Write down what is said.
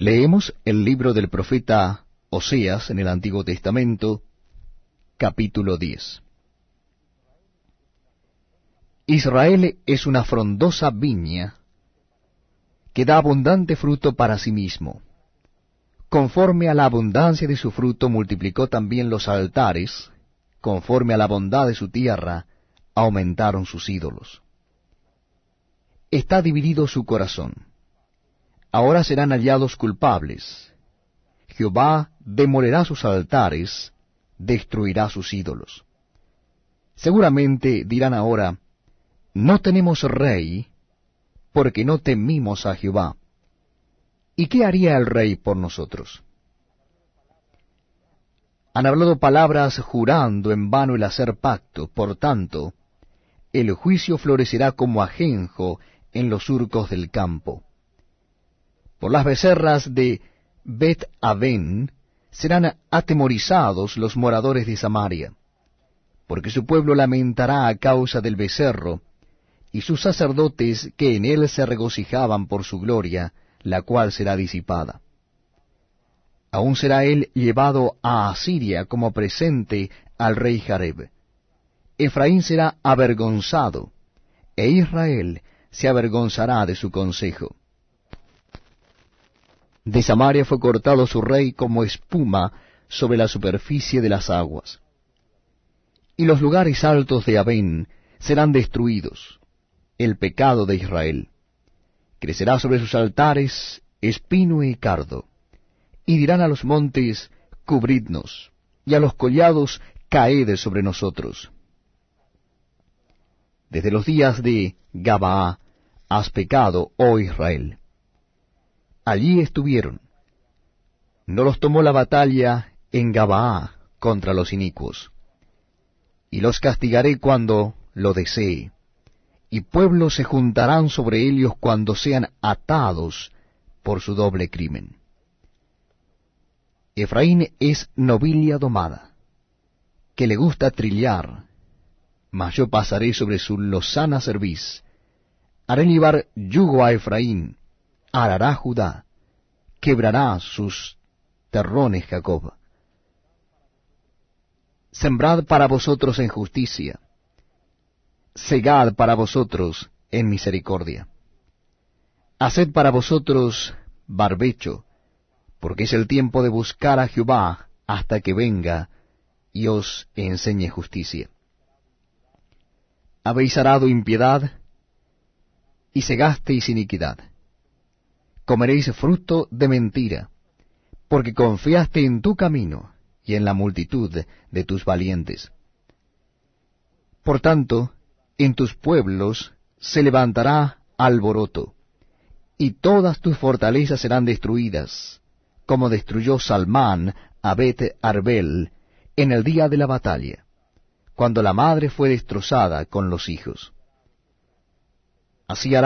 Leemos el libro del profeta Oseas en el Antiguo Testamento, capítulo 10. Israel es una frondosa viña que da abundante fruto para sí mismo. Conforme a la abundancia de su fruto multiplicó también los altares, conforme a la bondad de su tierra aumentaron sus ídolos. Está dividido su corazón ahora serán hallados culpables. Jehová demolerá sus altares, destruirá sus ídolos. Seguramente dirán ahora, no tenemos rey, porque no temimos a Jehová. ¿Y qué haría el rey por nosotros? Han hablado palabras jurando en vano el hacer pacto, por tanto, el juicio florecerá como ajenjo en los surcos del campo. Por las becerras de Bet Aven serán atemorizados los moradores de Samaria, porque su pueblo lamentará a causa del becerro, y sus sacerdotes que en él se regocijaban por su gloria, la cual será disipada. Aún será él llevado a Asiria como presente al rey Jareb. Efraín será avergonzado, e Israel se avergonzará de su consejo. De Samaria fue cortado su rey como espuma sobre la superficie de las aguas. Y los lugares altos de Abén serán destruidos, el pecado de Israel. Crecerá sobre sus altares espino y cardo, y dirán a los montes, cubridnos, y a los collados, caed sobre nosotros. Desde los días de Gabaa has pecado, oh Israel allí estuvieron. No los tomó la batalla en Gabaa contra los inicuos. Y los castigaré cuando lo desee, y pueblos se juntarán sobre ellos cuando sean atados por su doble crimen. Efraín es nobilia domada, que le gusta trillar, mas yo pasaré sobre su lozana cerviz, haré llevar yugo a Efraín, arará Judá, quebrará sus terrones Jacob. Sembrad para vosotros en justicia, segad para vosotros en misericordia. Haced para vosotros barbecho, porque es el tiempo de buscar a Jehová hasta que venga y os enseñe justicia. Habéis arado impiedad y segasteis iniquidad comeréis fruto de mentira, porque confiaste en tu camino y en la multitud de tus valientes. Por tanto, en tus pueblos se levantará alboroto, y todas tus fortalezas serán destruidas, como destruyó Salmán a Bet Arbel en el día de la batalla, cuando la madre fue destrozada con los hijos. Así hará